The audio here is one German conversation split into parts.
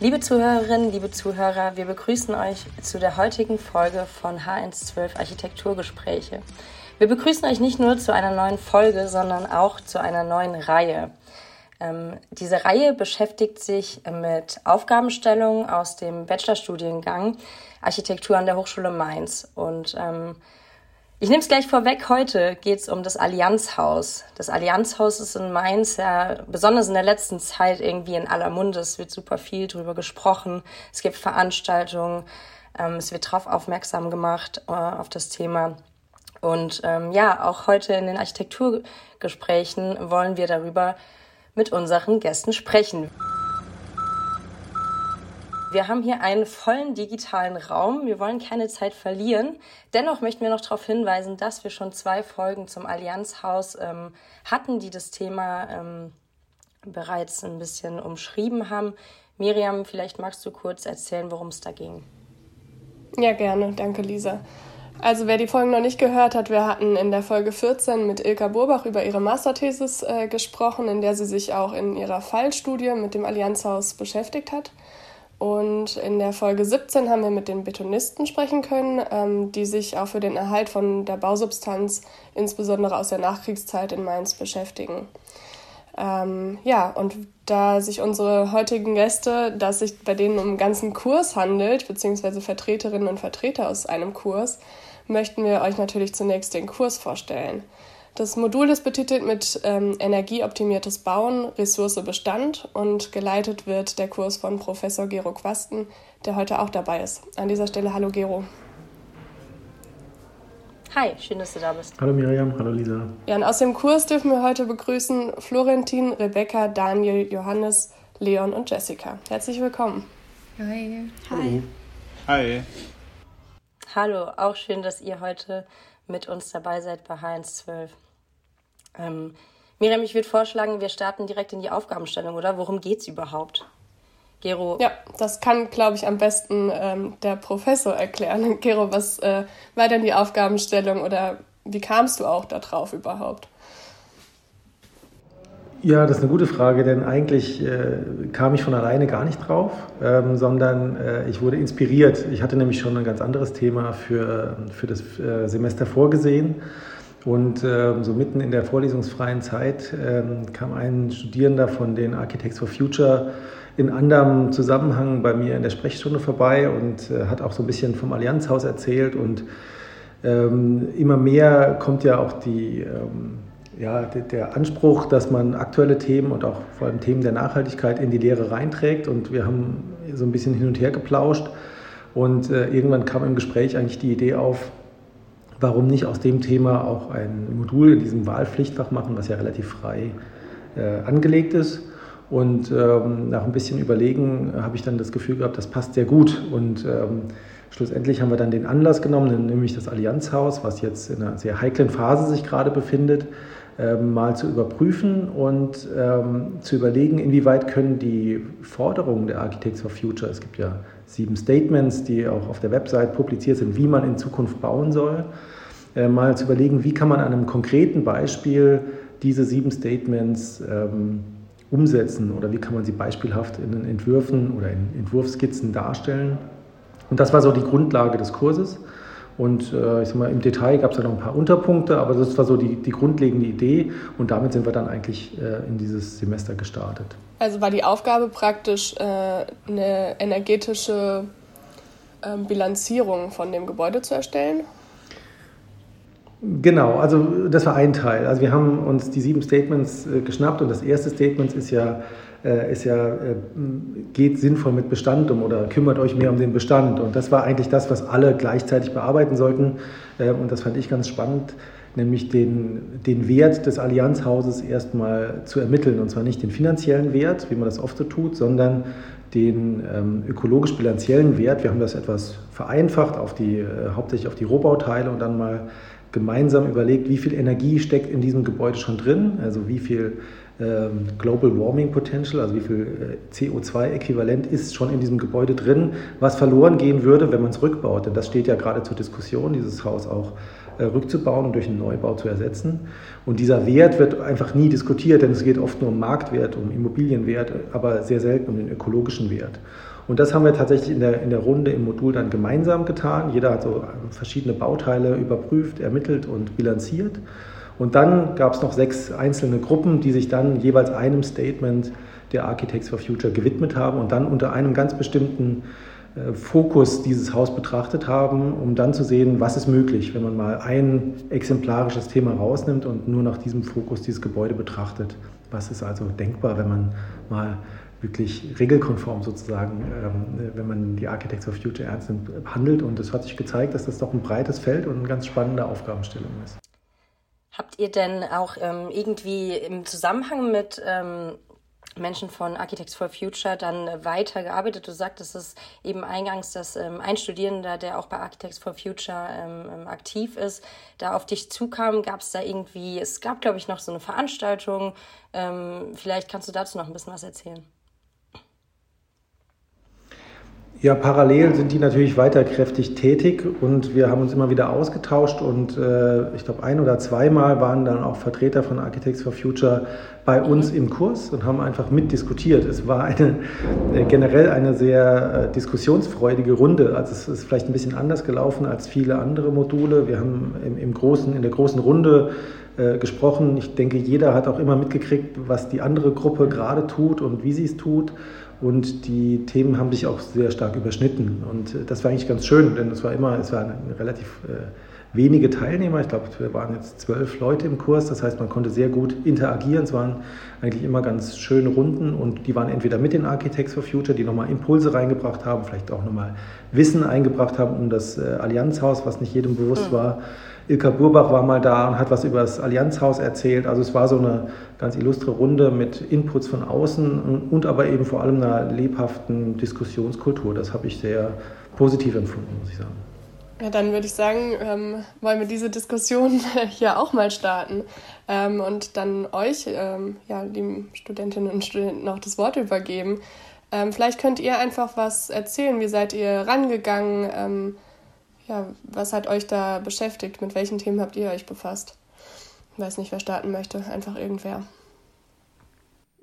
Liebe Zuhörerinnen, liebe Zuhörer, wir begrüßen euch zu der heutigen Folge von H112 Architekturgespräche. Wir begrüßen euch nicht nur zu einer neuen Folge, sondern auch zu einer neuen Reihe. Ähm, diese Reihe beschäftigt sich mit Aufgabenstellungen aus dem Bachelorstudiengang Architektur an der Hochschule Mainz. Und ähm, ich nehme es gleich vorweg, heute geht es um das Allianzhaus. Das Allianzhaus ist in Mainz ja besonders in der letzten Zeit irgendwie in aller Munde. Es wird super viel drüber gesprochen. Es gibt Veranstaltungen. Ähm, es wird darauf aufmerksam gemacht, äh, auf das Thema. Und ähm, ja, auch heute in den Architekturgesprächen wollen wir darüber mit unseren Gästen sprechen. Wir haben hier einen vollen digitalen Raum. Wir wollen keine Zeit verlieren. Dennoch möchten wir noch darauf hinweisen, dass wir schon zwei Folgen zum Allianzhaus ähm, hatten, die das Thema ähm, bereits ein bisschen umschrieben haben. Miriam, vielleicht magst du kurz erzählen, worum es da ging. Ja, gerne. Danke, Lisa. Also wer die Folgen noch nicht gehört hat, wir hatten in der Folge 14 mit Ilka Burbach über ihre Masterthesis äh, gesprochen, in der sie sich auch in ihrer Fallstudie mit dem Allianzhaus beschäftigt hat. Und in der Folge 17 haben wir mit den Betonisten sprechen können, ähm, die sich auch für den Erhalt von der Bausubstanz, insbesondere aus der Nachkriegszeit in Mainz, beschäftigen. Ähm, ja, und da sich unsere heutigen Gäste, dass sich bei denen um einen ganzen Kurs handelt, beziehungsweise Vertreterinnen und Vertreter aus einem Kurs, möchten wir euch natürlich zunächst den Kurs vorstellen. Das Modul ist betitelt mit ähm, Energieoptimiertes Bauen, Ressource Bestand und geleitet wird der Kurs von Professor Gero Quasten, der heute auch dabei ist. An dieser Stelle hallo Gero. Hi, schön, dass du da bist. Hallo Miriam, hallo Lisa. Ja, und aus dem Kurs dürfen wir heute begrüßen Florentin, Rebecca, Daniel, Johannes, Leon und Jessica. Herzlich willkommen. Hi. Hi. Hi. Hallo, auch schön, dass ihr heute mit uns dabei seid bei H112. Ähm, Miriam, ich würde vorschlagen, wir starten direkt in die Aufgabenstellung, oder? Worum geht es überhaupt? Gero. Ja, das kann, glaube ich, am besten ähm, der Professor erklären. Gero, was äh, war denn die Aufgabenstellung oder wie kamst du auch darauf überhaupt? Ja, das ist eine gute Frage, denn eigentlich äh, kam ich von alleine gar nicht drauf, ähm, sondern äh, ich wurde inspiriert. Ich hatte nämlich schon ein ganz anderes Thema für, für das äh, Semester vorgesehen und äh, so mitten in der vorlesungsfreien Zeit äh, kam ein Studierender von den Architects for Future in anderem Zusammenhang bei mir in der Sprechstunde vorbei und äh, hat auch so ein bisschen vom Allianzhaus erzählt. Und ähm, immer mehr kommt ja auch die, ähm, ja, der Anspruch, dass man aktuelle Themen und auch vor allem Themen der Nachhaltigkeit in die Lehre reinträgt. Und wir haben so ein bisschen hin und her geplauscht. Und äh, irgendwann kam im Gespräch eigentlich die Idee auf, warum nicht aus dem Thema auch ein Modul in diesem Wahlpflichtfach machen, was ja relativ frei äh, angelegt ist. Und ähm, nach ein bisschen Überlegen habe ich dann das Gefühl gehabt, das passt sehr gut. Und ähm, schlussendlich haben wir dann den Anlass genommen, nämlich das Allianzhaus, was jetzt in einer sehr heiklen Phase sich gerade befindet, ähm, mal zu überprüfen und ähm, zu überlegen, inwieweit können die Forderungen der Architects for Future, es gibt ja sieben Statements, die auch auf der Website publiziert sind, wie man in Zukunft bauen soll, äh, mal zu überlegen, wie kann man an einem konkreten Beispiel diese sieben Statements ähm, umsetzen oder wie kann man sie beispielhaft in den Entwürfen oder in Entwurfskizzen darstellen. Und das war so die Grundlage des Kurses. Und äh, ich sag mal, im Detail gab es ja noch ein paar Unterpunkte, aber das war so die, die grundlegende Idee und damit sind wir dann eigentlich äh, in dieses Semester gestartet. Also war die Aufgabe praktisch äh, eine energetische ähm, Bilanzierung von dem Gebäude zu erstellen? Genau, also das war ein Teil. Also wir haben uns die sieben Statements äh, geschnappt und das erste Statement ist ja, ist ja, äh, geht sinnvoll mit Bestand um oder kümmert euch mehr um den Bestand. Und das war eigentlich das, was alle gleichzeitig bearbeiten sollten. Äh, und das fand ich ganz spannend, nämlich den, den Wert des Allianzhauses erstmal zu ermitteln. Und zwar nicht den finanziellen Wert, wie man das oft so tut, sondern den ähm, ökologisch-bilanziellen Wert. Wir haben das etwas vereinfacht, auf die, äh, hauptsächlich auf die Rohbauteile und dann mal gemeinsam überlegt, wie viel Energie steckt in diesem Gebäude schon drin, also wie viel ähm, Global Warming Potential, also wie viel äh, CO2-Äquivalent ist schon in diesem Gebäude drin, was verloren gehen würde, wenn man es rückbaut. Denn das steht ja gerade zur Diskussion, dieses Haus auch äh, rückzubauen und durch einen Neubau zu ersetzen. Und dieser Wert wird einfach nie diskutiert, denn es geht oft nur um Marktwert, um Immobilienwert, aber sehr selten um den ökologischen Wert. Und das haben wir tatsächlich in der, in der Runde im Modul dann gemeinsam getan. Jeder hat so verschiedene Bauteile überprüft, ermittelt und bilanziert. Und dann gab es noch sechs einzelne Gruppen, die sich dann jeweils einem Statement der Architects for Future gewidmet haben und dann unter einem ganz bestimmten äh, Fokus dieses Haus betrachtet haben, um dann zu sehen, was ist möglich, wenn man mal ein exemplarisches Thema rausnimmt und nur nach diesem Fokus dieses Gebäude betrachtet. Was ist also denkbar, wenn man mal wirklich regelkonform sozusagen, ähm, wenn man die Architects of Future ernst nimmt, handelt. Und es hat sich gezeigt, dass das doch ein breites Feld und eine ganz spannende Aufgabenstellung ist. Habt ihr denn auch ähm, irgendwie im Zusammenhang mit ähm, Menschen von Architects for Future dann weitergearbeitet? Du sagtest es eben eingangs, dass ähm, ein Studierender, der auch bei Architects for Future ähm, ähm, aktiv ist, da auf dich zukam. Gab es da irgendwie, es gab, glaube ich, noch so eine Veranstaltung. Ähm, vielleicht kannst du dazu noch ein bisschen was erzählen. Ja, parallel sind die natürlich weiter kräftig tätig und wir haben uns immer wieder ausgetauscht und äh, ich glaube ein oder zweimal waren dann auch Vertreter von Architects for Future bei uns im Kurs und haben einfach mitdiskutiert. Es war eine, äh, generell eine sehr äh, diskussionsfreudige Runde. Also es ist vielleicht ein bisschen anders gelaufen als viele andere Module. Wir haben im, im großen, in der großen Runde äh, gesprochen. Ich denke, jeder hat auch immer mitgekriegt, was die andere Gruppe gerade tut und wie sie es tut. Und die Themen haben sich auch sehr stark überschnitten. Und äh, das war eigentlich ganz schön, denn es war immer, es waren relativ äh, wenige Teilnehmer. Ich glaube, wir waren jetzt zwölf Leute im Kurs. Das heißt, man konnte sehr gut interagieren. Es waren eigentlich immer ganz schöne Runden und die waren entweder mit den Architects for Future, die nochmal Impulse reingebracht haben, vielleicht auch nochmal Wissen eingebracht haben um das äh, Allianzhaus, was nicht jedem bewusst mhm. war. Ilka Burbach war mal da und hat was über das Allianzhaus erzählt. Also es war so eine ganz illustre Runde mit Inputs von außen und aber eben vor allem einer lebhaften Diskussionskultur. Das habe ich sehr positiv empfunden, muss ich sagen. Ja, dann würde ich sagen, ähm, wollen wir diese Diskussion hier auch mal starten ähm, und dann euch, ähm, ja, lieben Studentinnen und Studenten, noch das Wort übergeben. Ähm, vielleicht könnt ihr einfach was erzählen. Wie seid ihr rangegangen? Ja, was hat euch da beschäftigt? Mit welchen Themen habt ihr euch befasst? Ich weiß nicht, wer starten möchte. Einfach irgendwer.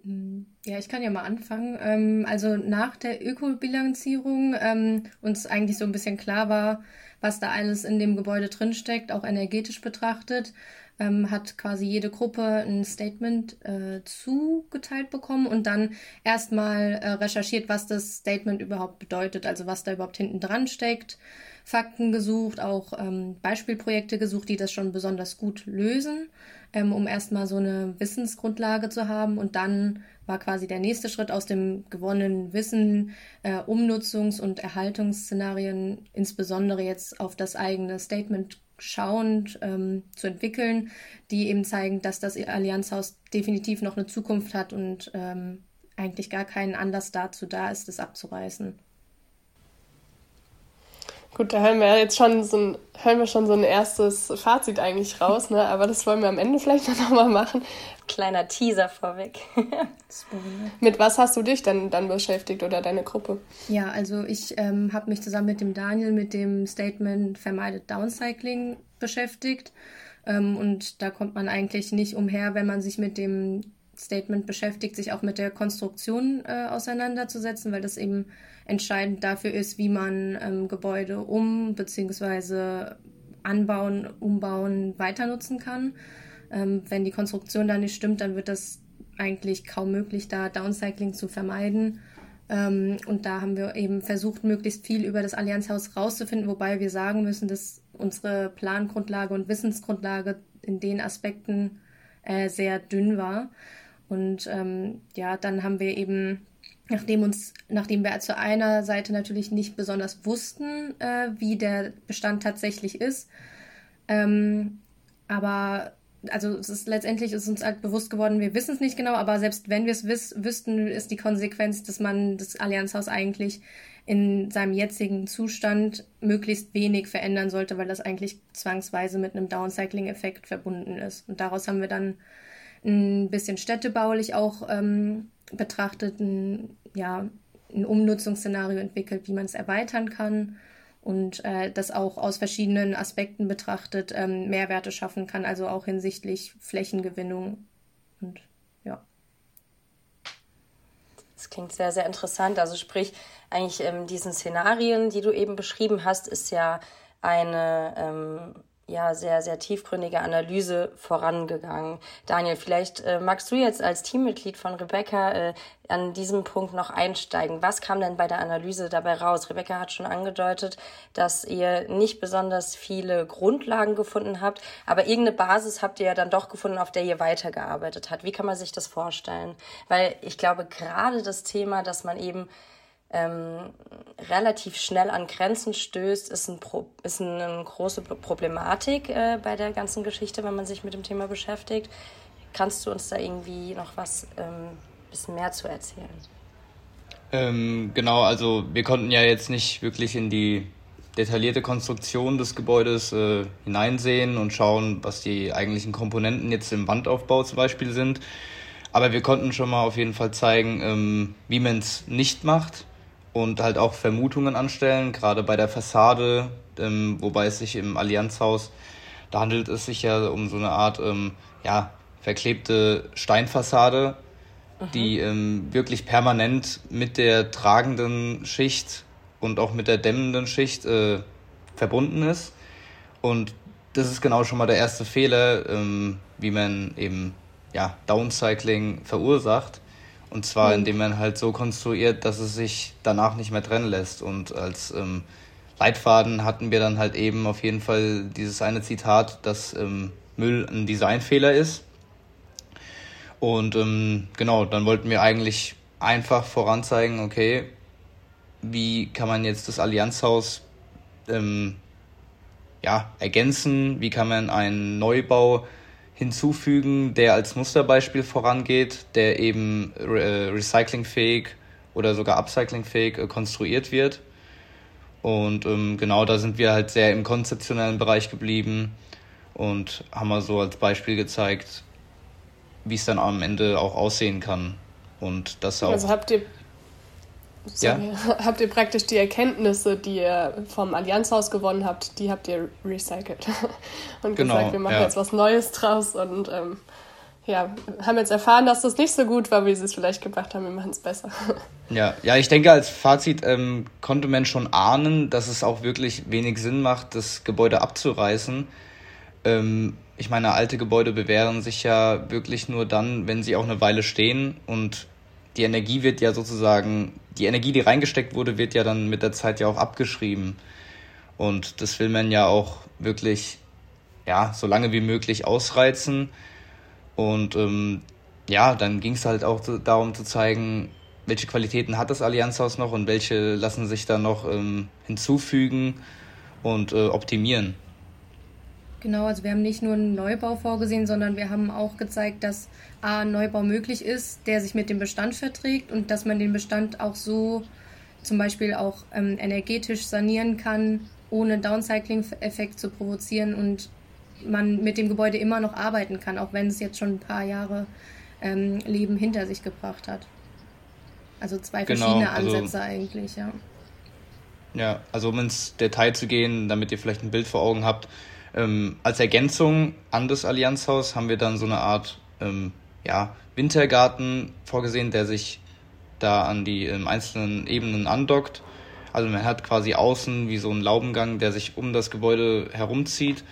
Hm, ja, ich kann ja mal anfangen. Ähm, also nach der Ökobilanzierung ähm, uns eigentlich so ein bisschen klar war, was da alles in dem Gebäude drinsteckt, auch energetisch betrachtet, ähm, hat quasi jede Gruppe ein Statement äh, zugeteilt bekommen und dann erstmal äh, recherchiert, was das Statement überhaupt bedeutet, also was da überhaupt hinten dran steckt. Fakten gesucht, auch ähm, Beispielprojekte gesucht, die das schon besonders gut lösen, ähm, um erstmal so eine Wissensgrundlage zu haben. Und dann war quasi der nächste Schritt aus dem gewonnenen Wissen, äh, Umnutzungs- und Erhaltungsszenarien, insbesondere jetzt auf das eigene Statement schauend ähm, zu entwickeln, die eben zeigen, dass das Allianzhaus definitiv noch eine Zukunft hat und ähm, eigentlich gar keinen Anlass dazu da ist, das abzureißen. Gut, da hören wir jetzt schon so ein, hören wir schon so ein erstes Fazit eigentlich raus, ne? aber das wollen wir am Ende vielleicht noch mal machen. Kleiner Teaser vorweg. mit was hast du dich denn dann beschäftigt oder deine Gruppe? Ja, also ich ähm, habe mich zusammen mit dem Daniel mit dem Statement Vermeidet Downcycling beschäftigt. Ähm, und da kommt man eigentlich nicht umher, wenn man sich mit dem Statement beschäftigt, sich auch mit der Konstruktion äh, auseinanderzusetzen, weil das eben entscheidend dafür ist, wie man ähm, Gebäude um- bzw. anbauen, umbauen, weiter nutzen kann. Ähm, wenn die Konstruktion da nicht stimmt, dann wird das eigentlich kaum möglich, da Downcycling zu vermeiden. Ähm, und da haben wir eben versucht, möglichst viel über das Allianzhaus rauszufinden, wobei wir sagen müssen, dass unsere Plangrundlage und Wissensgrundlage in den Aspekten äh, sehr dünn war. Und ähm, ja, dann haben wir eben, nachdem uns, nachdem wir zu einer Seite natürlich nicht besonders wussten, äh, wie der Bestand tatsächlich ist, ähm, aber also es ist letztendlich ist uns halt bewusst geworden, wir wissen es nicht genau, aber selbst wenn wir es wiss, wüssten, ist die Konsequenz, dass man das Allianzhaus eigentlich in seinem jetzigen Zustand möglichst wenig verändern sollte, weil das eigentlich zwangsweise mit einem Downcycling-Effekt verbunden ist. Und daraus haben wir dann ein bisschen städtebaulich auch ähm, betrachtet, ein, ja, ein Umnutzungsszenario entwickelt, wie man es erweitern kann und äh, das auch aus verschiedenen Aspekten betrachtet ähm, Mehrwerte schaffen kann, also auch hinsichtlich Flächengewinnung und ja. Das klingt sehr, sehr interessant. Also sprich, eigentlich ähm, diesen Szenarien, die du eben beschrieben hast, ist ja eine ähm, ja, sehr, sehr tiefgründige Analyse vorangegangen. Daniel, vielleicht äh, magst du jetzt als Teammitglied von Rebecca äh, an diesem Punkt noch einsteigen. Was kam denn bei der Analyse dabei raus? Rebecca hat schon angedeutet, dass ihr nicht besonders viele Grundlagen gefunden habt, aber irgendeine Basis habt ihr ja dann doch gefunden, auf der ihr weitergearbeitet habt. Wie kann man sich das vorstellen? Weil ich glaube, gerade das Thema, dass man eben ähm, relativ schnell an Grenzen stößt, ist, ein Pro ist eine große Problematik äh, bei der ganzen Geschichte, wenn man sich mit dem Thema beschäftigt. Kannst du uns da irgendwie noch was ähm, bisschen mehr zu erzählen? Ähm, genau, also wir konnten ja jetzt nicht wirklich in die detaillierte Konstruktion des Gebäudes äh, hineinsehen und schauen, was die eigentlichen Komponenten jetzt im Wandaufbau zum Beispiel sind. Aber wir konnten schon mal auf jeden Fall zeigen, ähm, wie man es nicht macht und halt auch Vermutungen anstellen, gerade bei der Fassade, ähm, wobei es sich im Allianzhaus, da handelt es sich ja um so eine Art ähm, ja, verklebte Steinfassade, mhm. die ähm, wirklich permanent mit der tragenden Schicht und auch mit der dämmenden Schicht äh, verbunden ist. Und das ist genau schon mal der erste Fehler, ähm, wie man eben ja, Downcycling verursacht. Und zwar, mhm. indem man halt so konstruiert, dass es sich danach nicht mehr trennen lässt. Und als ähm, Leitfaden hatten wir dann halt eben auf jeden Fall dieses eine Zitat, dass ähm, Müll ein Designfehler ist. Und ähm, genau, dann wollten wir eigentlich einfach voranzeigen, okay, wie kann man jetzt das Allianzhaus ähm, ja, ergänzen, wie kann man einen Neubau hinzufügen, der als Musterbeispiel vorangeht, der eben äh, recyclingfähig oder sogar upcyclingfähig äh, konstruiert wird. Und ähm, genau da sind wir halt sehr im konzeptionellen Bereich geblieben und haben mal so als Beispiel gezeigt, wie es dann am Ende auch aussehen kann. Und das auch. Also habt ihr ja? habt ihr praktisch die Erkenntnisse, die ihr vom Allianzhaus gewonnen habt, die habt ihr recycelt und genau, gesagt, wir machen ja. jetzt was Neues draus und ähm, ja, haben jetzt erfahren, dass das nicht so gut war, wie sie es vielleicht gebracht haben, wir machen es besser. Ja, ja, ich denke, als Fazit ähm, konnte man schon ahnen, dass es auch wirklich wenig Sinn macht, das Gebäude abzureißen. Ähm, ich meine, alte Gebäude bewähren sich ja wirklich nur dann, wenn sie auch eine Weile stehen und die Energie wird ja sozusagen, die Energie, die reingesteckt wurde, wird ja dann mit der Zeit ja auch abgeschrieben. Und das will man ja auch wirklich, ja, so lange wie möglich ausreizen. Und ähm, ja, dann ging es halt auch darum zu zeigen, welche Qualitäten hat das Allianzhaus noch und welche lassen sich da noch ähm, hinzufügen und äh, optimieren. Genau, also wir haben nicht nur einen Neubau vorgesehen, sondern wir haben auch gezeigt, dass A, ein Neubau möglich ist, der sich mit dem Bestand verträgt und dass man den Bestand auch so zum Beispiel auch ähm, energetisch sanieren kann, ohne Downcycling-Effekt zu provozieren und man mit dem Gebäude immer noch arbeiten kann, auch wenn es jetzt schon ein paar Jahre ähm, Leben hinter sich gebracht hat. Also zwei genau, verschiedene also, Ansätze eigentlich, ja. Ja, also um ins Detail zu gehen, damit ihr vielleicht ein Bild vor Augen habt, ähm, als Ergänzung an das Allianzhaus haben wir dann so eine Art ähm, ja, Wintergarten vorgesehen, der sich da an die ähm, einzelnen Ebenen andockt. Also man hat quasi außen wie so einen Laubengang, der sich um das Gebäude herumzieht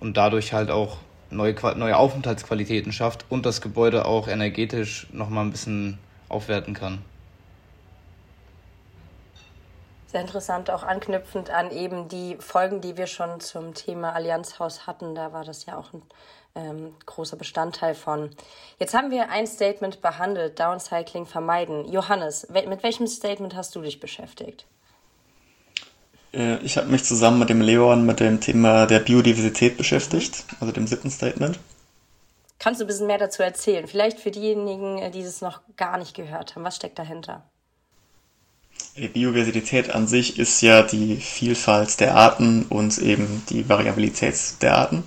und dadurch halt auch neue, neue Aufenthaltsqualitäten schafft und das Gebäude auch energetisch nochmal ein bisschen aufwerten kann sehr interessant, auch anknüpfend an eben die Folgen, die wir schon zum Thema Allianzhaus hatten. Da war das ja auch ein ähm, großer Bestandteil von. Jetzt haben wir ein Statement behandelt, Downcycling vermeiden. Johannes, mit welchem Statement hast du dich beschäftigt? Äh, ich habe mich zusammen mit dem Leon mit dem Thema der Biodiversität beschäftigt, also dem siebten Statement. Kannst du ein bisschen mehr dazu erzählen? Vielleicht für diejenigen, die es noch gar nicht gehört haben. Was steckt dahinter? Die Biodiversität an sich ist ja die Vielfalt der Arten und eben die Variabilität der Arten.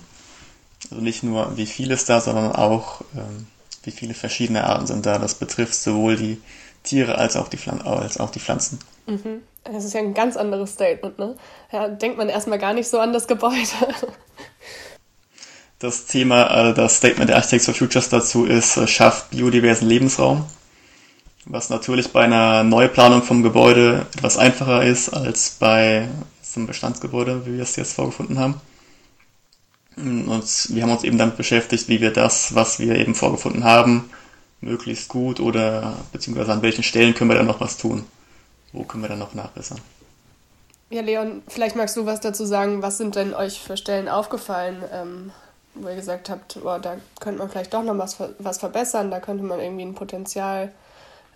Also nicht nur wie viel ist da, sondern auch ähm, wie viele verschiedene Arten sind da. Das betrifft sowohl die Tiere als auch die, Pflan als auch die Pflanzen. Mhm. Das ist ja ein ganz anderes Statement, ne? Ja, denkt man erstmal gar nicht so an das Gebäude. Das Thema, äh, das Statement der Architects for Futures dazu ist, äh, schafft biodiversen Lebensraum. Was natürlich bei einer Neuplanung vom Gebäude etwas einfacher ist als bei einem Bestandsgebäude, wie wir es jetzt vorgefunden haben. Und wir haben uns eben damit beschäftigt, wie wir das, was wir eben vorgefunden haben, möglichst gut oder beziehungsweise an welchen Stellen können wir dann noch was tun? Wo können wir dann noch nachbessern? Ja, Leon, vielleicht magst du was dazu sagen. Was sind denn euch für Stellen aufgefallen, ähm, wo ihr gesagt habt, boah, da könnte man vielleicht doch noch was, was verbessern, da könnte man irgendwie ein Potenzial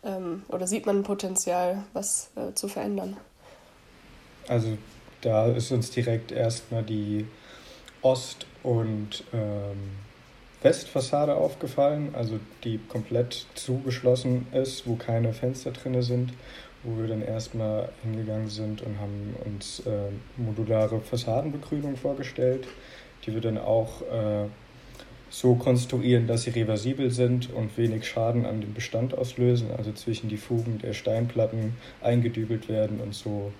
ähm, oder sieht man Potenzial, was äh, zu verändern? Also da ist uns direkt erstmal die Ost- und ähm, Westfassade aufgefallen, also die komplett zugeschlossen ist, wo keine Fenster drin sind, wo wir dann erstmal hingegangen sind und haben uns äh, modulare Fassadenbegrünung vorgestellt, die wir dann auch äh, so konstruieren, dass sie reversibel sind und wenig Schaden an dem Bestand auslösen, also zwischen die Fugen der Steinplatten eingedübelt werden und so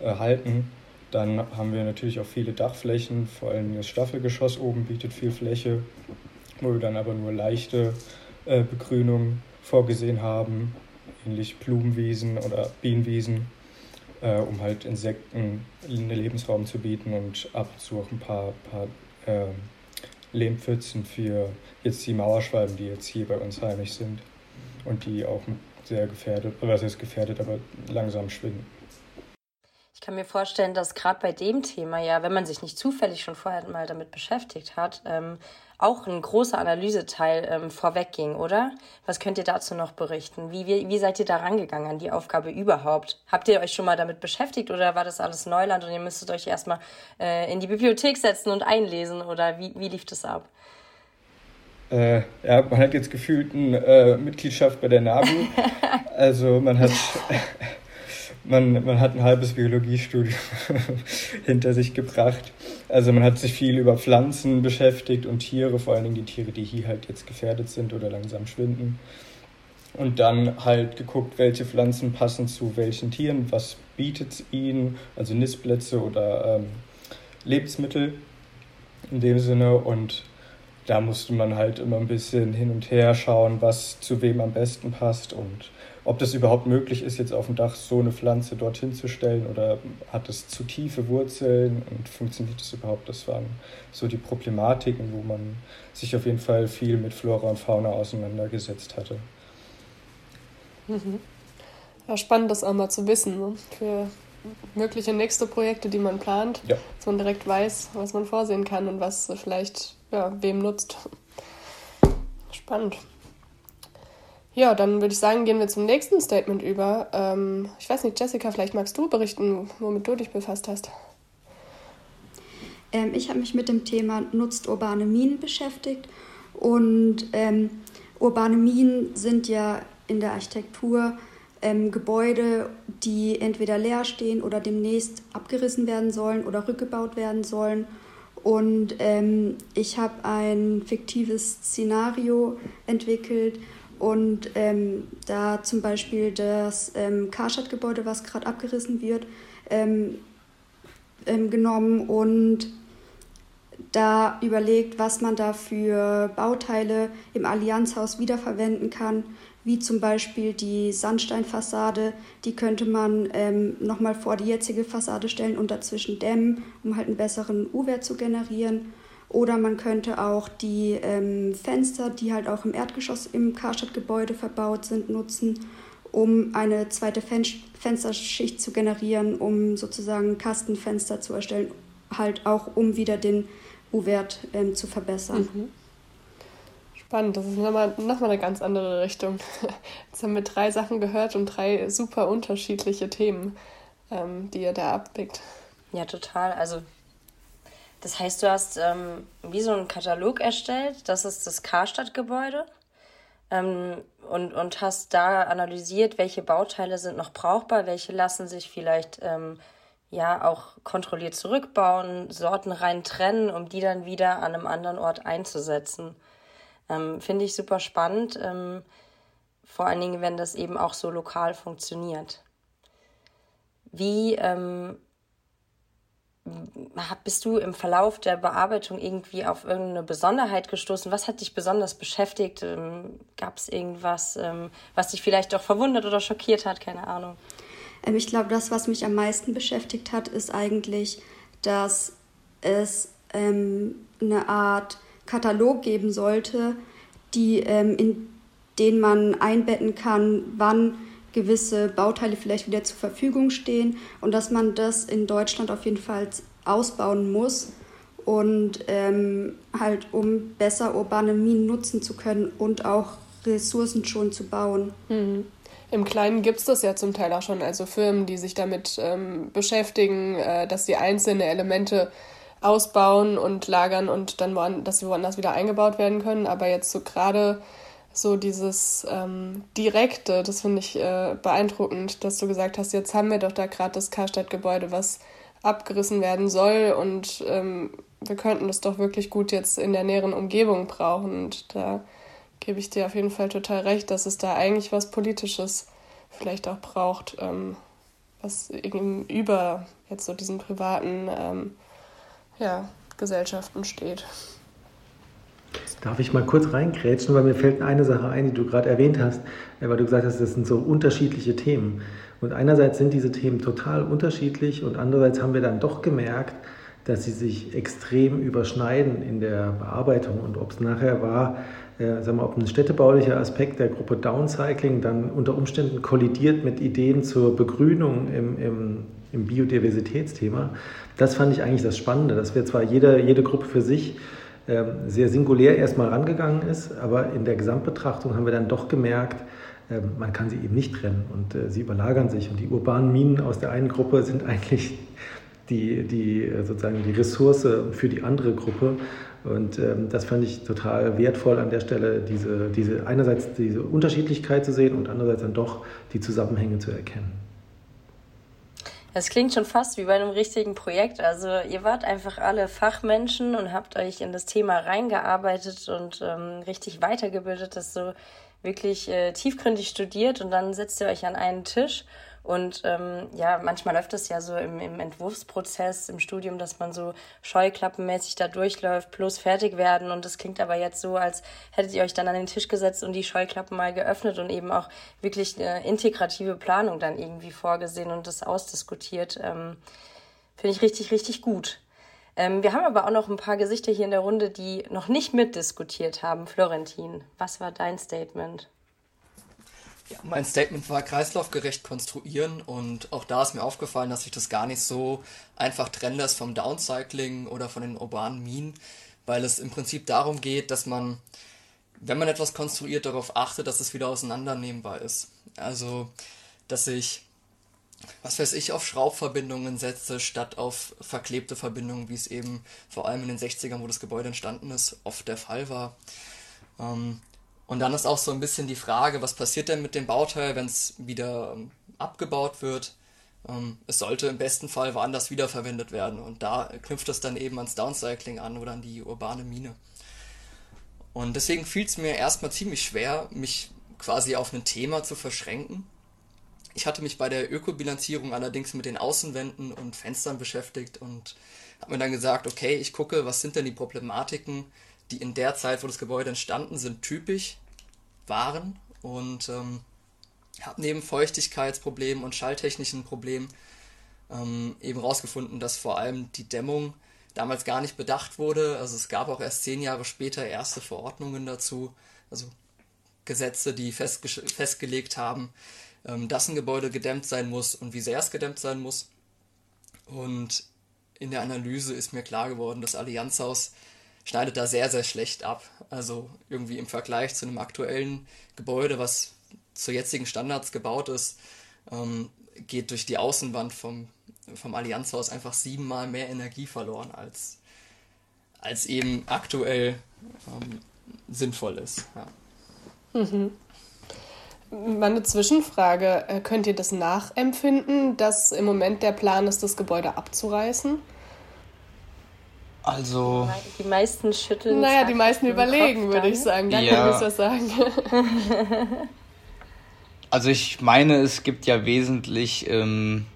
äh, halten. Dann haben wir natürlich auch viele Dachflächen, vor allem das Staffelgeschoss oben bietet viel Fläche, wo wir dann aber nur leichte äh, Begrünung vorgesehen haben, ähnlich Blumenwiesen oder Bienenwiesen, äh, um halt Insekten einen Lebensraum zu bieten und ab und zu auch ein paar, paar äh, Lehmpfützen für jetzt die Mauerschwalben, die jetzt hier bei uns heimisch sind und die auch sehr gefährdet, was ist gefährdet, aber langsam schwingen. Ich kann mir vorstellen, dass gerade bei dem Thema ja, wenn man sich nicht zufällig schon vorher mal damit beschäftigt hat, ähm, auch ein großer Analyseteil ähm, vorwegging, oder? Was könnt ihr dazu noch berichten? Wie, wie, wie seid ihr da rangegangen an die Aufgabe überhaupt? Habt ihr euch schon mal damit beschäftigt oder war das alles Neuland und ihr müsstet euch erstmal äh, in die Bibliothek setzen und einlesen oder wie, wie lief das ab? Äh, ja, man hat jetzt gefühlt eine äh, Mitgliedschaft bei der NABU. also man hat man, man hat ein halbes Biologiestudium hinter sich gebracht. Also man hat sich viel über Pflanzen beschäftigt und Tiere, vor allen Dingen die Tiere, die hier halt jetzt gefährdet sind oder langsam schwinden. Und dann halt geguckt, welche Pflanzen passen zu welchen Tieren, was bietet ihnen, also Nistplätze oder ähm, Lebensmittel in dem Sinne. Und da musste man halt immer ein bisschen hin und her schauen, was zu wem am besten passt und ob das überhaupt möglich ist, jetzt auf dem Dach so eine Pflanze dorthin zu stellen oder hat es zu tiefe Wurzeln und funktioniert das überhaupt? Das waren so die Problematiken, wo man sich auf jeden Fall viel mit Flora und Fauna auseinandergesetzt hatte. Mhm. Ja, spannend, das auch mal zu wissen. Ne? Für mögliche nächste Projekte, die man plant, ja. dass man direkt weiß, was man vorsehen kann und was vielleicht ja, wem nutzt. Spannend. Ja, dann würde ich sagen, gehen wir zum nächsten Statement über. Ähm, ich weiß nicht, Jessica, vielleicht magst du berichten, womit du dich befasst hast. Ähm, ich habe mich mit dem Thema Nutzt urbane Minen beschäftigt. Und ähm, urbane Minen sind ja in der Architektur ähm, Gebäude, die entweder leer stehen oder demnächst abgerissen werden sollen oder rückgebaut werden sollen. Und ähm, ich habe ein fiktives Szenario entwickelt, und ähm, da zum Beispiel das ähm, Karstadt-Gebäude, was gerade abgerissen wird, ähm, ähm, genommen und da überlegt, was man da für Bauteile im Allianzhaus wiederverwenden kann, wie zum Beispiel die Sandsteinfassade, die könnte man ähm, nochmal vor die jetzige Fassade stellen und dazwischen dämmen, um halt einen besseren U-Wert zu generieren. Oder man könnte auch die ähm, Fenster, die halt auch im Erdgeschoss im Karstadt-Gebäude verbaut sind, nutzen, um eine zweite Fen Fensterschicht zu generieren, um sozusagen Kastenfenster zu erstellen, halt auch um wieder den U-Wert ähm, zu verbessern. Mhm. Spannend, das ist nochmal noch mal eine ganz andere Richtung. Jetzt haben wir drei Sachen gehört und drei super unterschiedliche Themen, ähm, die ihr da abwickt. Ja, total. Also das heißt, du hast ähm, wie so einen Katalog erstellt, das ist das Karstadt-Gebäude, ähm, und, und hast da analysiert, welche Bauteile sind noch brauchbar, welche lassen sich vielleicht ähm, ja auch kontrolliert zurückbauen, Sorten rein trennen, um die dann wieder an einem anderen Ort einzusetzen. Ähm, Finde ich super spannend, ähm, vor allen Dingen, wenn das eben auch so lokal funktioniert. Wie ähm, bist du im Verlauf der Bearbeitung irgendwie auf irgendeine Besonderheit gestoßen? Was hat dich besonders beschäftigt? Ähm, Gab es irgendwas, ähm, was dich vielleicht doch verwundert oder schockiert hat? Keine Ahnung. Ähm, ich glaube, das, was mich am meisten beschäftigt hat, ist eigentlich, dass es ähm, eine Art Katalog geben sollte, die, ähm, in den man einbetten kann, wann gewisse Bauteile vielleicht wieder zur Verfügung stehen und dass man das in Deutschland auf jeden Fall ausbauen muss und ähm, halt um besser urbane Minen nutzen zu können und auch Ressourcen schon zu bauen. Mhm. Im Kleinen gibt es das ja zum Teil auch schon, also Firmen, die sich damit ähm, beschäftigen, äh, dass sie einzelne Elemente ausbauen und lagern und dann woan dass sie woanders wieder eingebaut werden können. Aber jetzt so gerade so dieses ähm, Direkte, das finde ich äh, beeindruckend, dass du gesagt hast, jetzt haben wir doch da gerade das Karstadt-Gebäude, was abgerissen werden soll und ähm, wir könnten das doch wirklich gut jetzt in der näheren Umgebung brauchen. Und da gebe ich dir auf jeden Fall total recht, dass es da eigentlich was Politisches vielleicht auch braucht, ähm, was eben über jetzt so diesen privaten ähm, ja, Gesellschaften steht. Darf ich mal kurz reingrätschen, weil mir fällt eine Sache ein, die du gerade erwähnt hast, äh, weil du gesagt hast, das sind so unterschiedliche Themen. Und einerseits sind diese Themen total unterschiedlich und andererseits haben wir dann doch gemerkt, dass sie sich extrem überschneiden in der Bearbeitung und ob es nachher war, äh, sagen wir, ob ein städtebaulicher Aspekt der Gruppe Downcycling dann unter Umständen kollidiert mit Ideen zur Begrünung im, im, im Biodiversitätsthema. Das fand ich eigentlich das Spannende, dass wir zwar jede, jede Gruppe für sich sehr singulär erstmal rangegangen ist, aber in der Gesamtbetrachtung haben wir dann doch gemerkt, ähm, man kann sie eben nicht trennen und äh, sie überlagern sich. Und die urbanen Minen aus der einen Gruppe sind eigentlich die, die, äh, sozusagen die Ressource für die andere Gruppe. Und ähm, das fand ich total wertvoll an der Stelle, diese, diese einerseits diese Unterschiedlichkeit zu sehen und andererseits dann doch die Zusammenhänge zu erkennen. Das klingt schon fast wie bei einem richtigen Projekt. Also ihr wart einfach alle Fachmenschen und habt euch in das Thema reingearbeitet und ähm, richtig weitergebildet, das so wirklich äh, tiefgründig studiert und dann setzt ihr euch an einen Tisch und ähm, ja, manchmal läuft es ja so im, im Entwurfsprozess, im Studium, dass man so scheuklappenmäßig da durchläuft, plus fertig werden. Und das klingt aber jetzt so, als hättet ihr euch dann an den Tisch gesetzt und die Scheuklappen mal geöffnet und eben auch wirklich eine integrative Planung dann irgendwie vorgesehen und das ausdiskutiert. Ähm, Finde ich richtig, richtig gut. Ähm, wir haben aber auch noch ein paar Gesichter hier in der Runde, die noch nicht mitdiskutiert haben. Florentin, was war dein Statement? Ja, mein Statement war kreislaufgerecht konstruieren und auch da ist mir aufgefallen, dass sich das gar nicht so einfach trennen lässt vom Downcycling oder von den urbanen Minen, weil es im Prinzip darum geht, dass man, wenn man etwas konstruiert, darauf achtet, dass es wieder auseinandernehmbar ist. Also, dass ich, was weiß ich, auf Schraubverbindungen setze, statt auf verklebte Verbindungen, wie es eben vor allem in den 60ern, wo das Gebäude entstanden ist, oft der Fall war. Ähm, und dann ist auch so ein bisschen die Frage, was passiert denn mit dem Bauteil, wenn es wieder ähm, abgebaut wird? Ähm, es sollte im besten Fall woanders wiederverwendet werden. Und da knüpft es dann eben ans Downcycling an oder an die urbane Mine. Und deswegen fiel es mir erstmal ziemlich schwer, mich quasi auf ein Thema zu verschränken. Ich hatte mich bei der Ökobilanzierung allerdings mit den Außenwänden und Fenstern beschäftigt und habe mir dann gesagt, okay, ich gucke, was sind denn die Problematiken, die in der Zeit, wo das Gebäude entstanden sind, typisch waren und ähm, habe neben Feuchtigkeitsproblemen und schalltechnischen Problemen ähm, eben rausgefunden, dass vor allem die Dämmung damals gar nicht bedacht wurde. Also es gab auch erst zehn Jahre später erste Verordnungen dazu, also Gesetze, die festgelegt haben, ähm, dass ein Gebäude gedämmt sein muss und wie sehr es gedämmt sein muss. Und in der Analyse ist mir klar geworden, das Allianzhaus schneidet da sehr, sehr schlecht ab. Also irgendwie im Vergleich zu einem aktuellen Gebäude, was zu jetzigen Standards gebaut ist, ähm, geht durch die Außenwand vom, vom Allianzhaus einfach siebenmal mehr Energie verloren, als, als eben aktuell ähm, sinnvoll ist. Ja. Mhm. Meine Zwischenfrage, äh, könnt ihr das nachempfinden, dass im Moment der Plan ist, das Gebäude abzureißen? Also. Die meisten schütteln. Naja, die meisten überlegen, würde ich sagen. Danke, ja. muss was sagen. also ich meine, es gibt ja wesentlich ähm,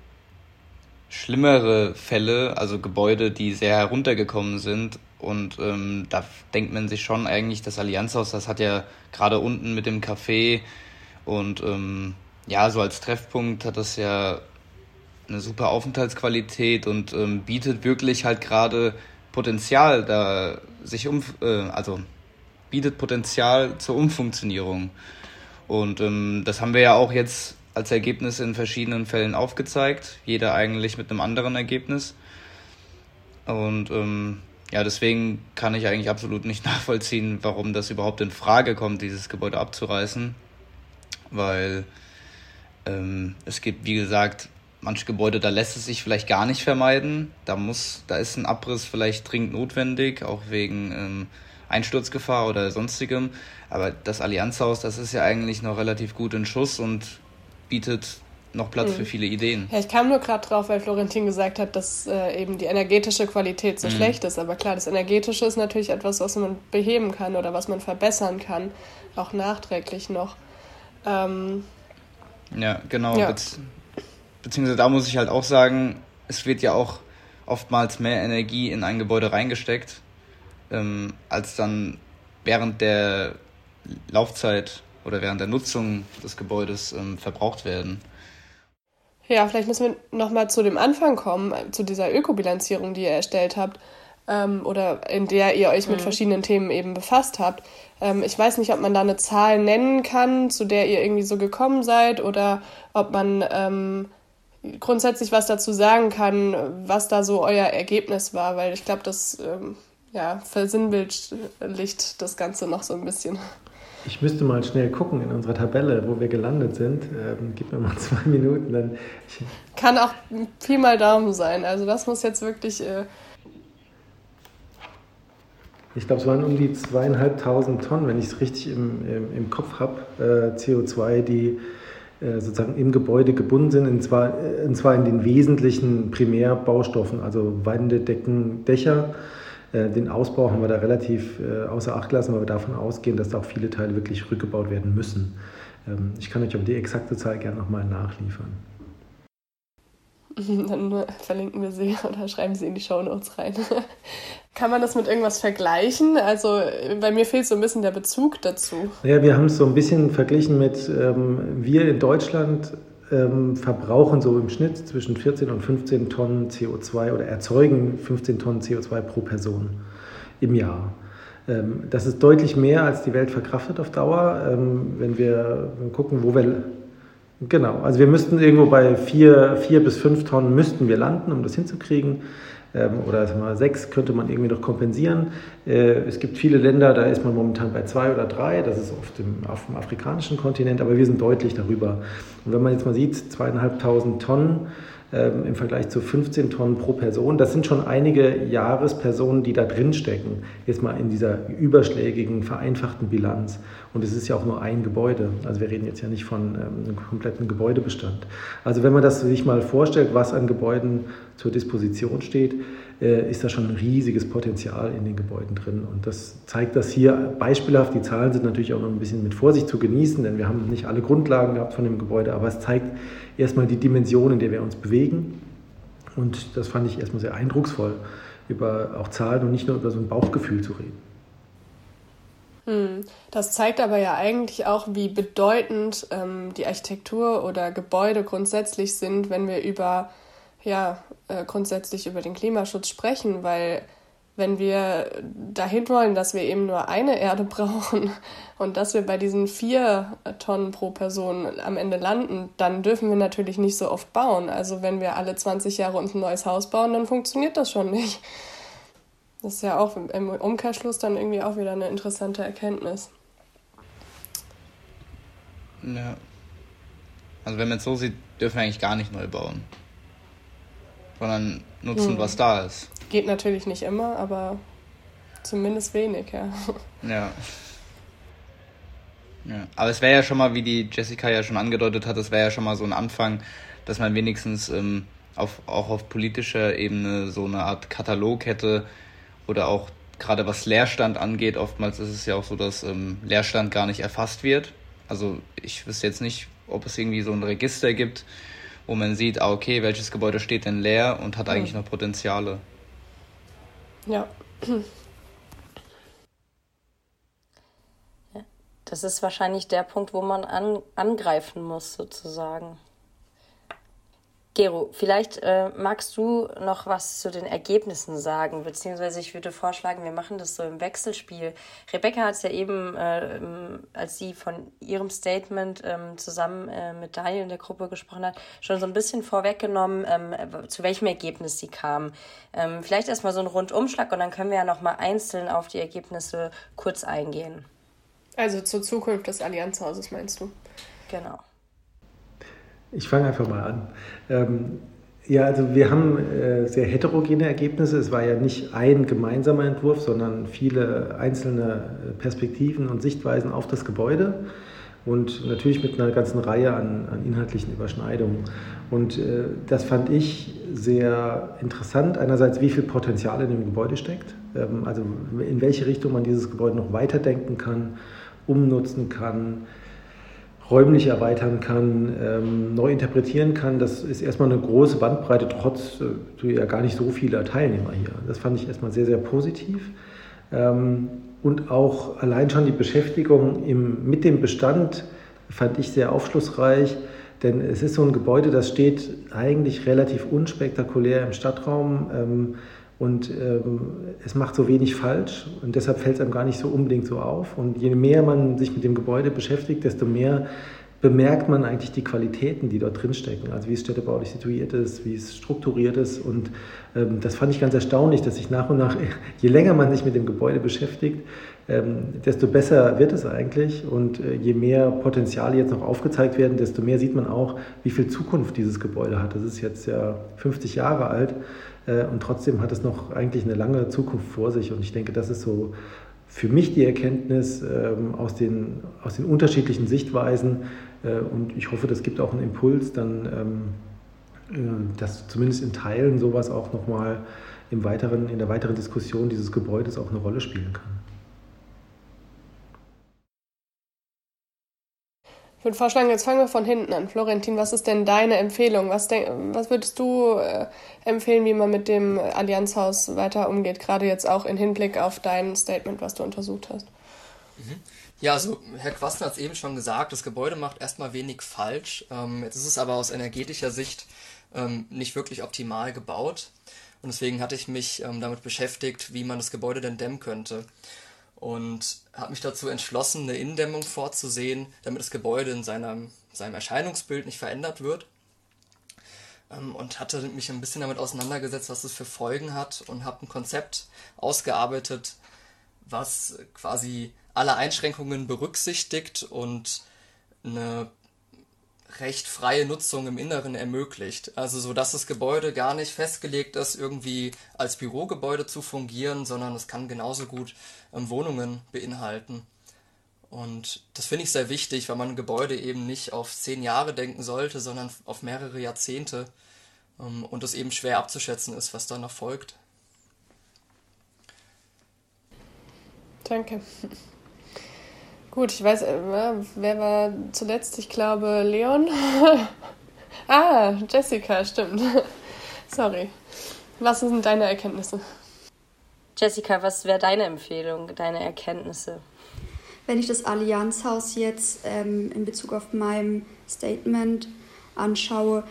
schlimmere Fälle, also Gebäude, die sehr heruntergekommen sind. Und ähm, da denkt man sich schon eigentlich, das Allianzhaus, das hat ja gerade unten mit dem Café und ähm, ja, so als Treffpunkt hat das ja eine super Aufenthaltsqualität und ähm, bietet wirklich halt gerade Potenzial da sich um, äh, also bietet Potenzial zur Umfunktionierung. Und ähm, das haben wir ja auch jetzt als Ergebnis in verschiedenen Fällen aufgezeigt, jeder eigentlich mit einem anderen Ergebnis. Und ähm, ja, deswegen kann ich eigentlich absolut nicht nachvollziehen, warum das überhaupt in Frage kommt, dieses Gebäude abzureißen. Weil ähm, es gibt, wie gesagt, manche Gebäude, da lässt es sich vielleicht gar nicht vermeiden. Da muss, da ist ein Abriss vielleicht dringend notwendig, auch wegen ähm, Einsturzgefahr oder sonstigem. Aber das Allianzhaus, das ist ja eigentlich noch relativ gut in Schuss und bietet noch Platz mhm. für viele Ideen. Ja, ich kam nur gerade drauf, weil Florentin gesagt hat, dass äh, eben die energetische Qualität so mhm. schlecht ist. Aber klar, das Energetische ist natürlich etwas, was man beheben kann oder was man verbessern kann, auch nachträglich noch. Ähm, ja, genau. Ja beziehungsweise da muss ich halt auch sagen, es wird ja auch oftmals mehr Energie in ein Gebäude reingesteckt, ähm, als dann während der Laufzeit oder während der Nutzung des Gebäudes ähm, verbraucht werden. Ja, vielleicht müssen wir nochmal zu dem Anfang kommen, zu dieser Ökobilanzierung, die ihr erstellt habt ähm, oder in der ihr euch mit mhm. verschiedenen Themen eben befasst habt. Ähm, ich weiß nicht, ob man da eine Zahl nennen kann, zu der ihr irgendwie so gekommen seid oder ob man ähm, grundsätzlich was dazu sagen kann, was da so euer Ergebnis war, weil ich glaube, das ähm, ja, versinnbildlicht das Ganze noch so ein bisschen. Ich müsste mal schnell gucken in unserer Tabelle, wo wir gelandet sind. Ähm, gib mir mal zwei Minuten. Dann Kann auch viel mal Daumen sein. Also das muss jetzt wirklich... Äh ich glaube, es waren um die zweieinhalbtausend Tonnen, wenn ich es richtig im, im, im Kopf habe, äh, CO2, die sozusagen im Gebäude gebunden sind, und zwar, äh, und zwar in den wesentlichen Primärbaustoffen, also Wände, Decken, Dächer. Äh, den Ausbau haben wir da relativ außer Acht gelassen, weil wir davon ausgehen, dass da auch viele Teile wirklich rückgebaut werden müssen. Ähm, ich kann euch aber die exakte Zahl gerne nochmal nachliefern. Dann verlinken wir sie oder schreiben sie in die Show Notes rein. Kann man das mit irgendwas vergleichen? Also bei mir fehlt so ein bisschen der Bezug dazu. Ja, wir haben es so ein bisschen verglichen mit, ähm, wir in Deutschland ähm, verbrauchen so im Schnitt zwischen 14 und 15 Tonnen CO2 oder erzeugen 15 Tonnen CO2 pro Person im Jahr. Ähm, das ist deutlich mehr, als die Welt verkraftet auf Dauer. Ähm, wenn wir gucken, wo wir Genau, also wir müssten irgendwo bei vier, vier bis fünf Tonnen müssten wir landen, um das hinzukriegen. Ähm, oder sagen sechs könnte man irgendwie noch kompensieren. Äh, es gibt viele Länder, da ist man momentan bei zwei oder drei, das ist oft im, auf dem afrikanischen Kontinent, aber wir sind deutlich darüber. Und wenn man jetzt mal sieht, zweieinhalbtausend Tonnen, ähm, im Vergleich zu 15 Tonnen pro Person. Das sind schon einige Jahrespersonen, die da drin stecken, jetzt mal in dieser überschlägigen, vereinfachten Bilanz. Und es ist ja auch nur ein Gebäude. Also wir reden jetzt ja nicht von ähm, einem kompletten Gebäudebestand. Also wenn man das sich mal vorstellt, was an Gebäuden zur Disposition steht, äh, ist da schon ein riesiges Potenzial in den Gebäuden drin. Und das zeigt das hier beispielhaft. Die Zahlen sind natürlich auch noch ein bisschen mit Vorsicht zu genießen, denn wir haben nicht alle Grundlagen gehabt von dem Gebäude, aber es zeigt erstmal die Dimension, in der wir uns bewegen. Und das fand ich erstmal sehr eindrucksvoll, über auch Zahlen und nicht nur über so ein Bauchgefühl zu reden. Hm. Das zeigt aber ja eigentlich auch, wie bedeutend ähm, die Architektur oder Gebäude grundsätzlich sind, wenn wir über ja, äh, grundsätzlich über den Klimaschutz sprechen, weil wenn wir dahin wollen, dass wir eben nur eine Erde brauchen und dass wir bei diesen vier Tonnen pro Person am Ende landen, dann dürfen wir natürlich nicht so oft bauen. Also wenn wir alle 20 Jahre uns ein neues Haus bauen, dann funktioniert das schon nicht. Das ist ja auch im Umkehrschluss dann irgendwie auch wieder eine interessante Erkenntnis. Ja. Also wenn man es so sieht, dürfen wir eigentlich gar nicht neu bauen sondern nutzen, hm. was da ist. Geht natürlich nicht immer, aber zumindest wenig, ja. Ja. ja. Aber es wäre ja schon mal, wie die Jessica ja schon angedeutet hat, es wäre ja schon mal so ein Anfang, dass man wenigstens ähm, auf, auch auf politischer Ebene so eine Art Katalog hätte oder auch gerade was Leerstand angeht, oftmals ist es ja auch so, dass ähm, Leerstand gar nicht erfasst wird. Also ich wüsste jetzt nicht, ob es irgendwie so ein Register gibt, wo man sieht, ah, okay, welches Gebäude steht denn leer und hat eigentlich noch Potenziale. Ja. Das ist wahrscheinlich der Punkt, wo man an, angreifen muss, sozusagen. Gero, vielleicht äh, magst du noch was zu den Ergebnissen sagen, beziehungsweise ich würde vorschlagen, wir machen das so im Wechselspiel. Rebecca hat es ja eben, äh, als sie von ihrem Statement ähm, zusammen äh, mit Daniel in der Gruppe gesprochen hat, schon so ein bisschen vorweggenommen, ähm, zu welchem Ergebnis sie kam. Ähm, vielleicht erstmal so ein Rundumschlag und dann können wir ja nochmal einzeln auf die Ergebnisse kurz eingehen. Also zur Zukunft des Allianzhauses meinst du? Genau. Ich fange einfach mal an. Ähm, ja, also wir haben äh, sehr heterogene Ergebnisse. Es war ja nicht ein gemeinsamer Entwurf, sondern viele einzelne Perspektiven und Sichtweisen auf das Gebäude und natürlich mit einer ganzen Reihe an, an inhaltlichen Überschneidungen. Und äh, das fand ich sehr interessant. Einerseits, wie viel Potenzial in dem Gebäude steckt, ähm, also in welche Richtung man dieses Gebäude noch weiterdenken kann, umnutzen kann, räumlich erweitern kann, ähm, neu interpretieren kann. Das ist erstmal eine große Bandbreite, trotz äh, ja gar nicht so vieler Teilnehmer hier. Das fand ich erstmal sehr, sehr positiv. Ähm, und auch allein schon die Beschäftigung im, mit dem Bestand fand ich sehr aufschlussreich, denn es ist so ein Gebäude, das steht eigentlich relativ unspektakulär im Stadtraum. Ähm, und ähm, es macht so wenig falsch und deshalb fällt es einem gar nicht so unbedingt so auf. Und je mehr man sich mit dem Gebäude beschäftigt, desto mehr bemerkt man eigentlich die Qualitäten, die dort drinstecken. Also wie es städtebaulich situiert ist, wie es strukturiert ist. Und ähm, das fand ich ganz erstaunlich, dass sich nach und nach, je länger man sich mit dem Gebäude beschäftigt, ähm, desto besser wird es eigentlich. Und äh, je mehr Potenziale jetzt noch aufgezeigt werden, desto mehr sieht man auch, wie viel Zukunft dieses Gebäude hat. Das ist jetzt ja 50 Jahre alt. Äh, und trotzdem hat es noch eigentlich eine lange Zukunft vor sich. Und ich denke, das ist so für mich die Erkenntnis ähm, aus, den, aus den unterschiedlichen Sichtweisen. Äh, und ich hoffe, das gibt auch einen Impuls, dann, ähm, äh, dass zumindest in Teilen sowas auch nochmal im weiteren, in der weiteren Diskussion dieses Gebäudes auch eine Rolle spielen kann. Ich würde vorschlagen, jetzt fangen wir von hinten an. Florentin, was ist denn deine Empfehlung? Was, was würdest du äh, empfehlen, wie man mit dem Allianzhaus weiter umgeht, gerade jetzt auch im Hinblick auf dein Statement, was du untersucht hast? Mhm. Ja, also Herr Quasten hat es eben schon gesagt, das Gebäude macht erstmal wenig falsch. Ähm, jetzt ist es aber aus energetischer Sicht ähm, nicht wirklich optimal gebaut. Und deswegen hatte ich mich ähm, damit beschäftigt, wie man das Gebäude denn dämmen könnte und habe mich dazu entschlossen, eine Innendämmung vorzusehen, damit das Gebäude in seinem, seinem Erscheinungsbild nicht verändert wird. Ähm, und hatte mich ein bisschen damit auseinandergesetzt, was das für Folgen hat und habe ein Konzept ausgearbeitet, was quasi alle Einschränkungen berücksichtigt und eine recht freie Nutzung im Inneren ermöglicht. Also so, dass das Gebäude gar nicht festgelegt ist, irgendwie als Bürogebäude zu fungieren, sondern es kann genauso gut ähm, Wohnungen beinhalten. Und das finde ich sehr wichtig, weil man ein Gebäude eben nicht auf zehn Jahre denken sollte, sondern auf mehrere Jahrzehnte. Ähm, und es eben schwer abzuschätzen ist, was da noch folgt. Danke. Gut, ich weiß, äh, wer war zuletzt? Ich glaube Leon. ah, Jessica, stimmt. Sorry. Was sind deine Erkenntnisse? Jessica, was wäre deine Empfehlung, deine Erkenntnisse? Wenn ich das Allianzhaus jetzt ähm, in Bezug auf mein Statement anschaue,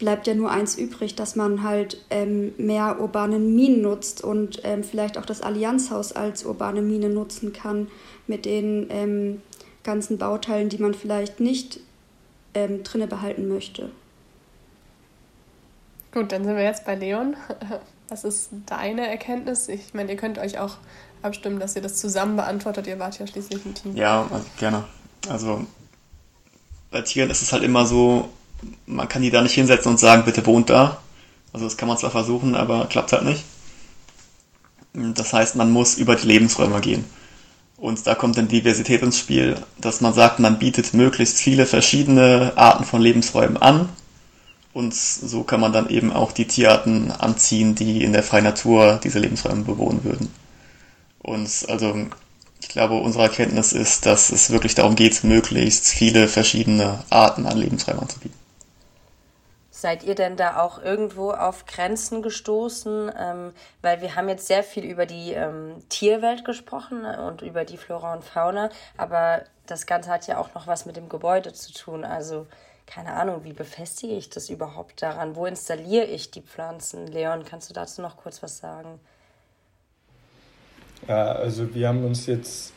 bleibt ja nur eins übrig, dass man halt ähm, mehr urbane Minen nutzt und ähm, vielleicht auch das Allianzhaus als urbane Mine nutzen kann mit den ähm, ganzen Bauteilen, die man vielleicht nicht ähm, drinne behalten möchte. Gut, dann sind wir jetzt bei Leon. Was ist deine Erkenntnis? Ich meine, ihr könnt euch auch abstimmen, dass ihr das zusammen beantwortet. Ihr wart ja schließlich ein Team. Ja, gerne. Also bei Tieren ist es halt immer so, man kann die da nicht hinsetzen und sagen, bitte wohnt da. Also das kann man zwar versuchen, aber klappt halt nicht. Das heißt, man muss über die Lebensräume gehen. Und da kommt dann Diversität ins Spiel, dass man sagt, man bietet möglichst viele verschiedene Arten von Lebensräumen an Und so kann man dann eben auch die Tierarten anziehen, die in der freien Natur diese Lebensräume bewohnen würden. Und also ich glaube, unsere Erkenntnis ist, dass es wirklich darum geht, möglichst viele verschiedene Arten an Lebensräumen anzubieten. Seid ihr denn da auch irgendwo auf Grenzen gestoßen? Ähm, weil wir haben jetzt sehr viel über die ähm, Tierwelt gesprochen äh, und über die Flora und Fauna, aber das Ganze hat ja auch noch was mit dem Gebäude zu tun. Also keine Ahnung, wie befestige ich das überhaupt daran? Wo installiere ich die Pflanzen? Leon, kannst du dazu noch kurz was sagen? Ja, also wir haben uns jetzt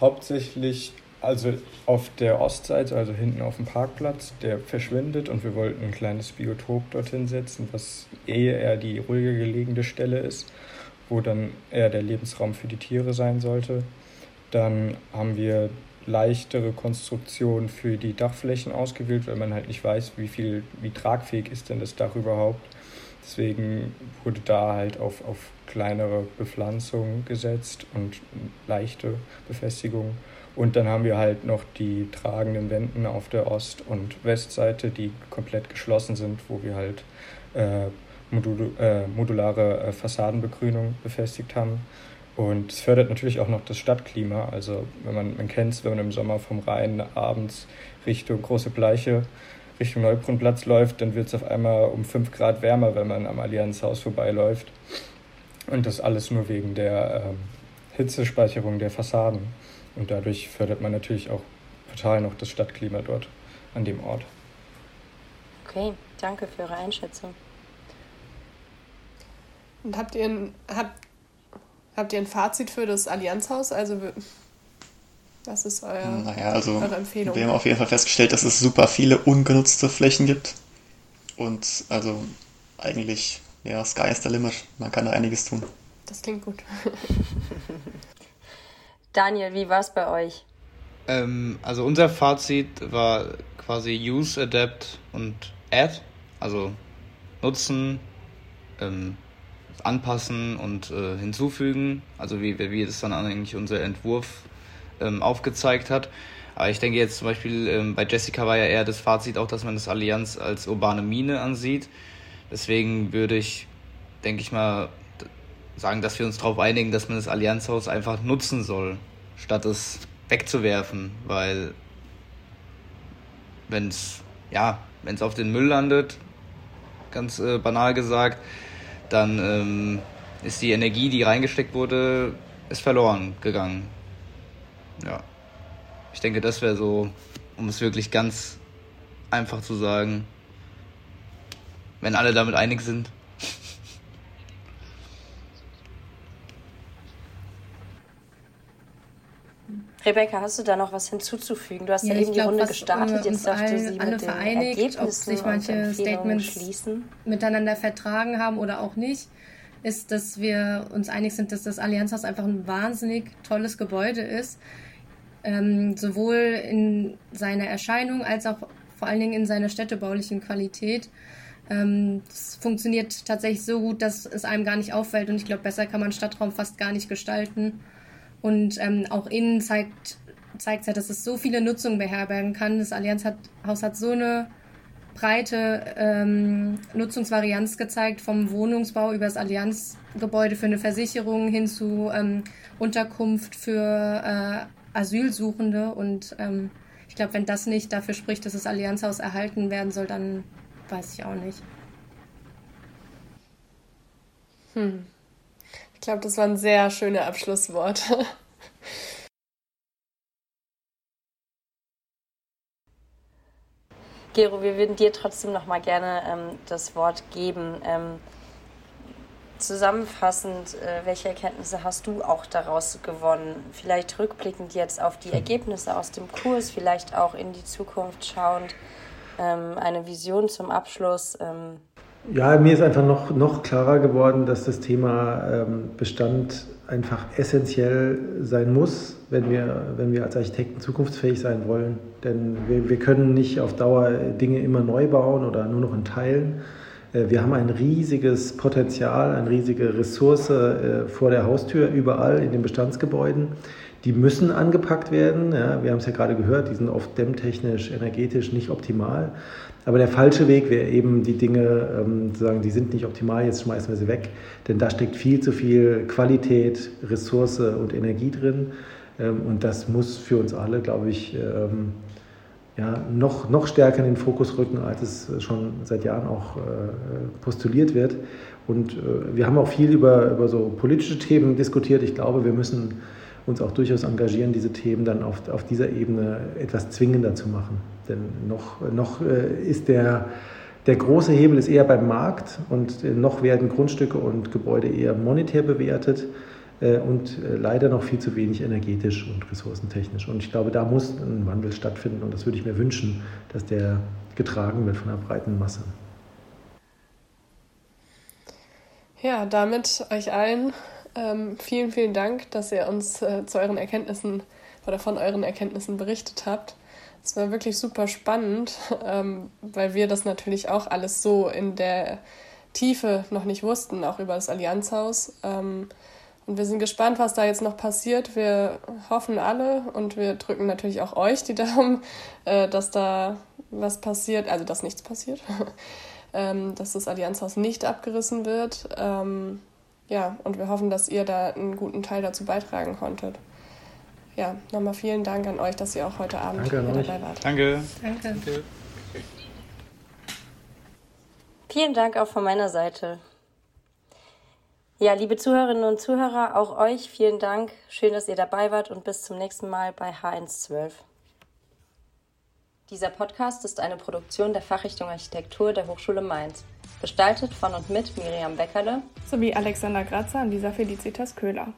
hauptsächlich, also auf der Ostseite, also hinten auf dem Parkplatz, der verschwindet und wir wollten ein kleines Biotop dorthin setzen, was eher eher die ruhige gelegene Stelle ist, wo dann eher der Lebensraum für die Tiere sein sollte. Dann haben wir leichtere Konstruktion für die Dachflächen ausgewählt, weil man halt nicht weiß, wie viel, wie tragfähig ist denn das Dach überhaupt. Deswegen wurde da halt auf, auf kleinere Bepflanzung gesetzt und leichte Befestigung. Und dann haben wir halt noch die tragenden Wänden auf der Ost- und Westseite, die komplett geschlossen sind, wo wir halt äh, modul äh, modulare äh, Fassadenbegrünung befestigt haben. Und es fördert natürlich auch noch das Stadtklima. Also wenn man, man kennt es, wenn man im Sommer vom Rhein abends Richtung Große Bleiche, Richtung Neubrunnenplatz läuft, dann wird es auf einmal um 5 Grad wärmer, wenn man am Allianzhaus vorbeiläuft. Und das alles nur wegen der ähm, Hitzespeicherung der Fassaden. Und dadurch fördert man natürlich auch total noch das Stadtklima dort an dem Ort. Okay, danke für Ihre Einschätzung. Und habt ihr ein, habt, Habt ihr ein Fazit für das Allianzhaus? Also was ist euer, naja, also eure Empfehlung? Wir haben auf jeden Fall festgestellt, dass es super viele ungenutzte Flächen gibt. Und also eigentlich, ja, Sky is the limit. Man kann da einiges tun. Das klingt gut. Daniel, wie war es bei euch? Ähm, also unser Fazit war quasi Use, Adapt und Add. Also nutzen, ähm, anpassen und äh, hinzufügen, also wie, wie es dann eigentlich unser Entwurf ähm, aufgezeigt hat. Aber ich denke jetzt zum Beispiel ähm, bei Jessica war ja eher das Fazit auch, dass man das Allianz als urbane Mine ansieht. Deswegen würde ich, denke ich mal, sagen, dass wir uns darauf einigen, dass man das Allianzhaus einfach nutzen soll, statt es wegzuwerfen, weil wenn es ja, wenn es auf den Müll landet, ganz äh, banal gesagt, dann ähm, ist die Energie, die reingesteckt wurde, ist verloren gegangen. Ja. Ich denke, das wäre so, um es wirklich ganz einfach zu sagen, wenn alle damit einig sind. Rebecca, hast du da noch was hinzuzufügen? Du hast ja, ja eben die Runde gestartet, jetzt dürfte sie alle mit vereinigt, den ob sich manche Statements schließen. miteinander vertragen haben oder auch nicht, ist, dass wir uns einig sind, dass das Allianzhaus einfach ein wahnsinnig tolles Gebäude ist. Ähm, sowohl in seiner Erscheinung als auch vor allen Dingen in seiner städtebaulichen Qualität. Ähm, es funktioniert tatsächlich so gut, dass es einem gar nicht auffällt und ich glaube, besser kann man Stadtraum fast gar nicht gestalten. Und ähm, auch innen zeigt zeigt ja, dass es so viele Nutzungen beherbergen kann. Das Allianzhaus hat so eine breite ähm, Nutzungsvarianz gezeigt, vom Wohnungsbau über das Allianzgebäude für eine Versicherung hin zu ähm, Unterkunft für äh, Asylsuchende. Und ähm, ich glaube, wenn das nicht dafür spricht, dass das Allianzhaus erhalten werden soll, dann weiß ich auch nicht. Hm glaube, das waren sehr schöne Abschlussworte. Gero, wir würden dir trotzdem noch mal gerne ähm, das Wort geben. Ähm, zusammenfassend, äh, welche Erkenntnisse hast du auch daraus gewonnen? Vielleicht rückblickend jetzt auf die Ergebnisse aus dem Kurs, vielleicht auch in die Zukunft schauend, ähm, eine Vision zum Abschluss. Ja, mir ist einfach noch, noch klarer geworden, dass das Thema ähm, Bestand einfach essentiell sein muss, wenn wir, wenn wir als Architekten zukunftsfähig sein wollen. Denn wir, wir können nicht auf Dauer Dinge immer neu bauen oder nur noch in Teilen. Äh, wir haben ein riesiges Potenzial, eine riesige Ressource äh, vor der Haustür, überall in den Bestandsgebäuden. Die müssen angepackt werden. Ja, wir haben es ja gerade gehört, die sind oft dämmtechnisch, energetisch nicht optimal. Aber der falsche Weg wäre eben die Dinge ähm, zu sagen, die sind nicht optimal, jetzt schmeißen wir sie weg. Denn da steckt viel zu viel Qualität, Ressource und Energie drin. Ähm, und das muss für uns alle, glaube ich, ähm, ja, noch, noch stärker in den Fokus rücken, als es schon seit Jahren auch äh, postuliert wird. Und äh, wir haben auch viel über, über so politische Themen diskutiert. Ich glaube, wir müssen uns auch durchaus engagieren, diese Themen dann auf, auf dieser Ebene etwas zwingender zu machen. Denn noch, noch äh, ist der, der große Hebel ist eher beim Markt und noch werden Grundstücke und Gebäude eher monetär bewertet. Äh, und äh, leider noch viel zu wenig energetisch und ressourcentechnisch. Und ich glaube, da muss ein Wandel stattfinden und das würde ich mir wünschen, dass der getragen wird von einer breiten Masse. Ja, damit euch allen ähm, vielen, vielen Dank, dass ihr uns äh, zu euren Erkenntnissen oder von euren Erkenntnissen berichtet habt. Es war wirklich super spannend, ähm, weil wir das natürlich auch alles so in der Tiefe noch nicht wussten, auch über das Allianzhaus. Ähm, und wir sind gespannt, was da jetzt noch passiert. Wir hoffen alle und wir drücken natürlich auch euch die Daumen, äh, dass da was passiert, also dass nichts passiert, ähm, dass das Allianzhaus nicht abgerissen wird. Ähm, ja, und wir hoffen, dass ihr da einen guten Teil dazu beitragen konntet. Ja, nochmal vielen Dank an euch, dass ihr auch heute Abend Danke hier dabei wart. Danke. Danke. Danke. Vielen Dank auch von meiner Seite. Ja, liebe Zuhörerinnen und Zuhörer, auch euch vielen Dank. Schön, dass ihr dabei wart und bis zum nächsten Mal bei H112. Dieser Podcast ist eine Produktion der Fachrichtung Architektur der Hochschule Mainz. Gestaltet von und mit Miriam Beckerle Sowie Alexander Grazer und Lisa Felicitas Köhler.